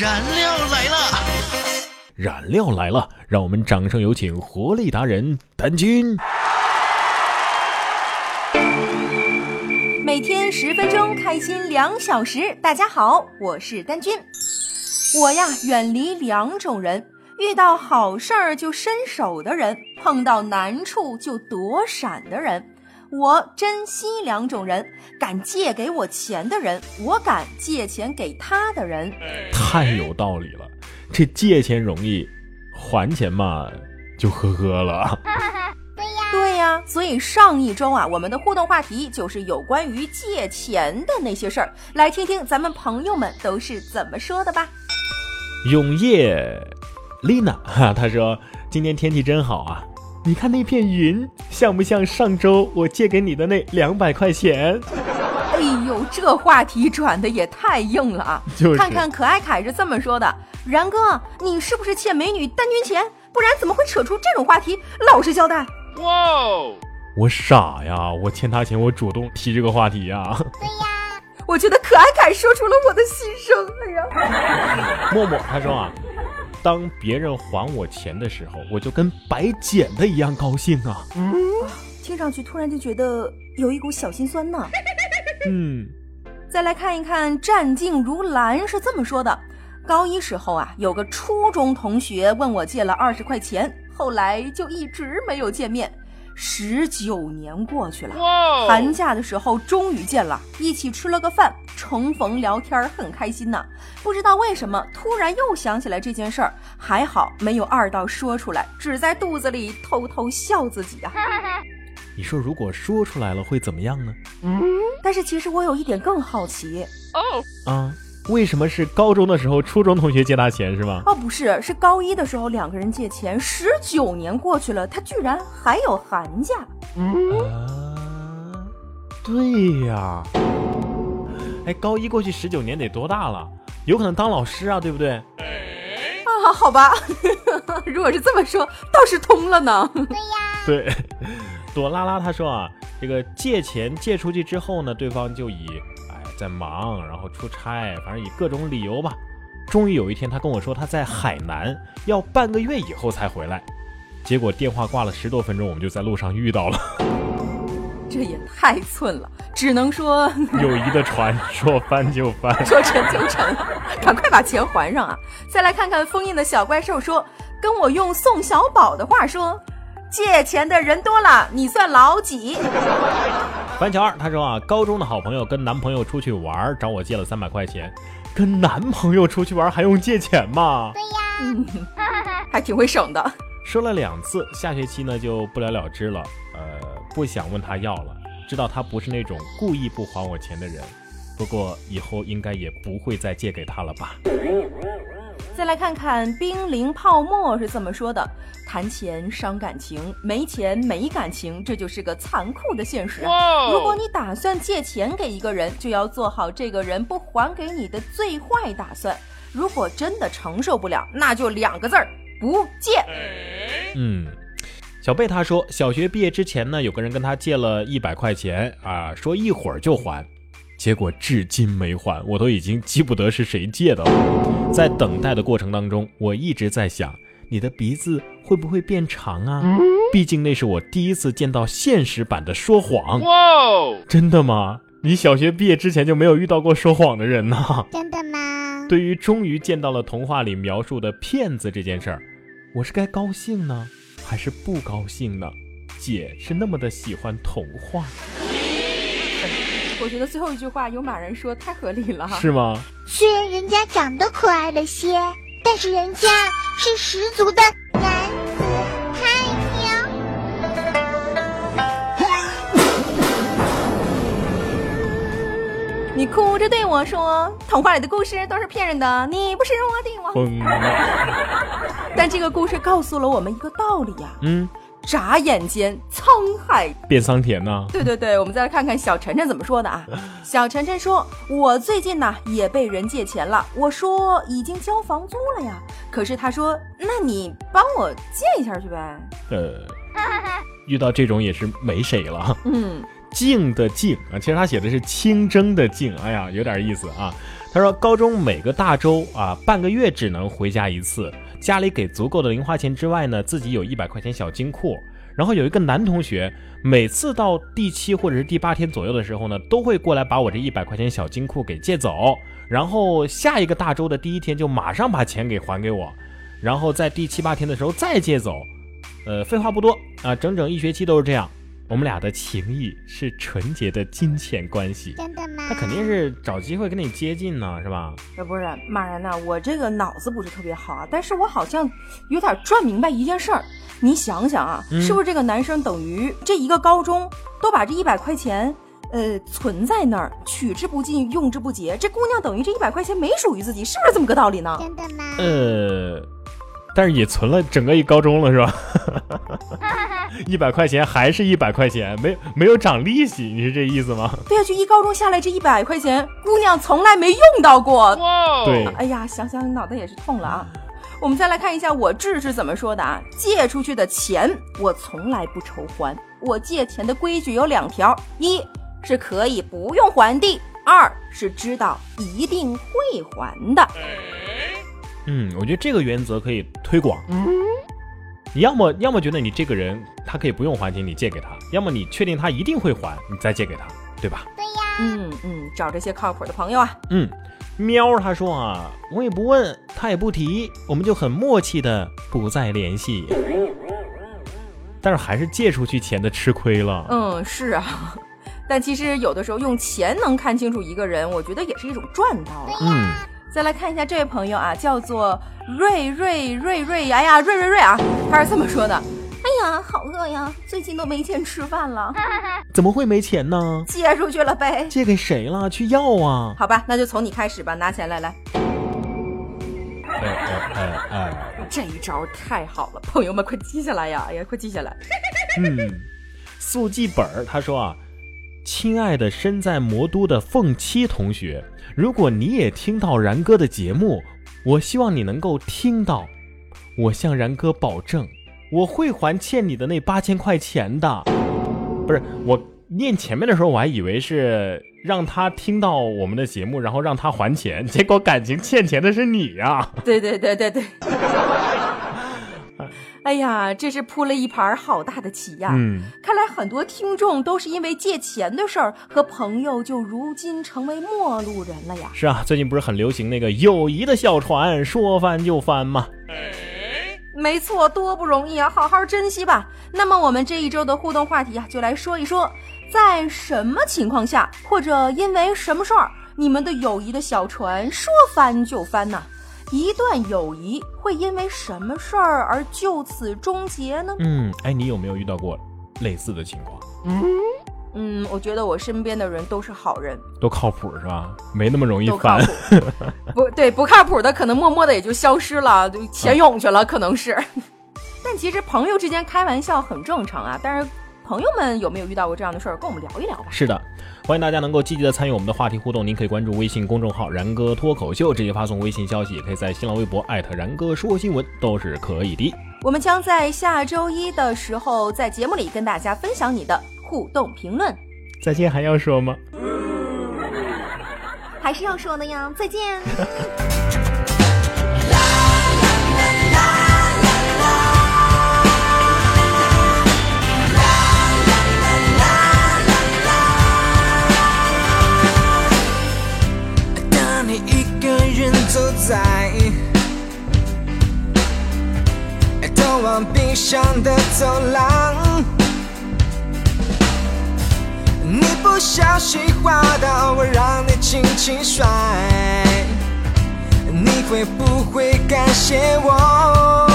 燃料来了！燃料来了，让我们掌声有请活力达人丹君。每天十分钟，开心两小时。大家好，我是丹君。我呀，远离两种人：遇到好事儿就伸手的人，碰到难处就躲闪的人。我珍惜两种人：敢借给我钱的人，我敢借钱给他的人。太有道理了，这借钱容易，还钱嘛就呵呵了。对呀，所以上一周啊，我们的互动话题就是有关于借钱的那些事儿，来听听咱们朋友们都是怎么说的吧。永业，Lina 哈，他说今天天气真好啊。你看那片云，像不像上周我借给你的那两百块钱？哎呦，这话题转的也太硬了啊！就是看看可爱凯是这么说的：然哥，你是不是欠美女单军钱？不然怎么会扯出这种话题？老实交代。哇，我傻呀，我欠他钱，我主动提这个话题呀。对呀我觉得可爱凯说出了我的心声。哎呀，默默他说啊，当别人还我钱的时候，我就跟白捡的一样高兴啊。嗯听上去突然就觉得有一股小心酸呢。嗯，再来看一看，战静如兰是这么说的：高一时候啊，有个初中同学问我借了二十块钱，后来就一直没有见面。十九年过去了，寒假的时候终于见了，一起吃了个饭，重逢聊天很开心呐。不知道为什么，突然又想起来这件事儿，还好没有二道说出来，只在肚子里偷偷笑自己啊。你说如果说出来了会怎么样呢？嗯但是其实我有一点更好奇啊，为什么是高中的时候初中同学借他钱是吗？哦，不是，是高一的时候两个人借钱，十九年过去了，他居然还有寒假。啊，对呀。哎，高一过去十九年得多大了？有可能当老师啊，对不对？啊，好吧，如果是这么说，倒是通了呢。对呀，对，朵拉拉她说啊，这个借钱借出去之后呢，对方就以哎在忙，然后出差，反正以各种理由吧。终于有一天，他跟我说他在海南，要半个月以后才回来。结果电话挂了十多分钟，我们就在路上遇到了。这也太寸了，只能说 友谊的船说翻就翻。说沉就沉，赶快把钱还上啊！再来看看封印的小怪兽说，跟我用宋小宝的话说，借钱的人多了，你算老几？樊乔二他说啊，高中的好朋友跟男朋友出去玩，找我借了三百块钱。跟男朋友出去玩还用借钱吗？对呀，还挺会省的。说了两次，下学期呢就不了了之了。呃，不想问他要了，知道他不是那种故意不还我钱的人。不过以后应该也不会再借给他了吧？再来看看冰凌泡沫是怎么说的：谈钱伤感情，没钱没感情，这就是个残酷的现实啊！如果你打算借钱给一个人，就要做好这个人不还给你的最坏打算。如果真的承受不了，那就两个字儿：不借。嗯，小贝他说，小学毕业之前呢，有个人跟他借了一百块钱啊，说一会儿就还，结果至今没还，我都已经记不得是谁借的了。在等待的过程当中，我一直在想，你的鼻子会不会变长啊？毕竟那是我第一次见到现实版的说谎。哇，真的吗？你小学毕业之前就没有遇到过说谎的人呢？真的吗？对于终于见到了童话里描述的骗子这件事儿，我是该高兴呢，还是不高兴呢？姐是那么的喜欢童话，我觉得最后一句话有马人说太合理了。是吗？虽然人家长得可爱了些，但是人家是十足的男子汉呀。你哭着对我说，童话里的故事都是骗人的，你不是我的王。但这个故事告诉了我们一个道理呀、嗯，眨眼间沧海变桑田呢？对对对，我们再来看看小晨晨怎么说的啊？小晨晨说：“我最近呢也被人借钱了，我说已经交房租了呀，可是他说，那你帮我借一下去呗。呃，遇到这种也是没谁了。”嗯，静的静啊，其实他写的是清蒸的静，哎呀，有点意思啊。他说高中每个大周啊，半个月只能回家一次，家里给足够的零花钱之外呢，自己有一百块钱小金库。然后有一个男同学，每次到第七或者是第八天左右的时候呢，都会过来把我这一百块钱小金库给借走，然后下一个大周的第一天就马上把钱给还给我，然后在第七八天的时候再借走。呃，废话不多啊，整整一学期都是这样。我们俩的情谊是纯洁的金钱关系，真的吗？他肯定是找机会跟你接近呢，是吧？呃，不是马然呐，我这个脑子不是特别好啊，但是我好像有点转明白一件事儿。你想想啊，嗯是不是这个男生等于这一个高中都把这一百块钱，呃，存在那儿，取之不尽，用之不竭。这姑娘等于这一百块钱没属于自己，是不是这么个道理呢？真的吗？呃，但是也存了整个一高中了，是吧？一百块钱还是一百块钱，没没有涨利息，你是这意思吗？对呀、就一高中下来这一百块钱，姑娘从来没用到过。哇！对，哎呀，想想脑袋也是痛了啊。我们再来看一下我志是怎么说的啊？借出去的钱我从来不愁还。我借钱的规矩有两条：一是可以不用还的；二是知道一定会还的。嗯，我觉得这个原则可以推广。你要么要么觉得你这个人他可以不用还钱，你借给他；要么你确定他一定会还，你再借给他，对吧？对呀，嗯嗯，找这些靠谱的朋友啊。嗯，喵他说啊，我也不问，他也不提，我们就很默契的不再联系。但是还是借出去钱的吃亏了。嗯，是啊。但其实有的时候用钱能看清楚一个人，我觉得也是一种赚到了。嗯，再来看一下这位朋友啊，叫做瑞瑞瑞瑞，哎呀，瑞瑞瑞啊，他是这么说的：哎呀，好饿呀，最近都没钱吃饭了，怎么会没钱呢？借出去了呗。借给谁了？去要啊！好吧，那就从你开始吧，拿钱来来。哎哎哎哎，这一招太好了，朋友们快记下来呀！哎呀，快记下来。嗯，速记本儿他说啊，亲爱的身在魔都的凤七同学，如果你也听到然哥的节目，我希望你能够听到，我向然哥保证，我会还欠你的那八千块钱的。不是我念前面的时候，我还以为是让他听到我们的节目，然后让他还钱，结果感情欠钱的是你呀、对对对对对。哎呀，这是铺了一盘好大的棋呀！嗯，看来很多听众都是因为借钱的事儿和朋友，就如今成为陌路人了呀。是啊，最近不是很流行那个友谊的小船，说翻就翻吗？没错，多不容易啊，好好珍惜吧。那么我们这一周的互动话题啊，就来说一说，在什么情况下，或者因为什么事儿，你们的友谊的小船说翻就翻呐、一段友谊会因为什么事儿而就此终结呢？嗯，哎，你有没有遇到过类似的情况？嗯嗯，我觉得我身边的人都是好人，都靠谱是吧？没那么容易翻。谱。不对，不靠谱的可能默默的也就消失了，就潜泳去了，可能是。但其实朋友之间开玩笑很正常啊。但是朋友们有没有遇到过这样的事儿，跟我们聊一聊吧。是的，欢迎大家能够积极的参与我们的话题互动。您可以关注微信公众号“然哥脱口秀”，直接发送微信消息，也可以在新浪微博艾特然哥说新闻，都是可以的。我们将在下周一的时候在节目里跟大家分享你的互动评论。再见还要说吗？还是要说的呀，再见。走廊，你不小心滑倒，我让你轻轻摔，你会不会感谢我？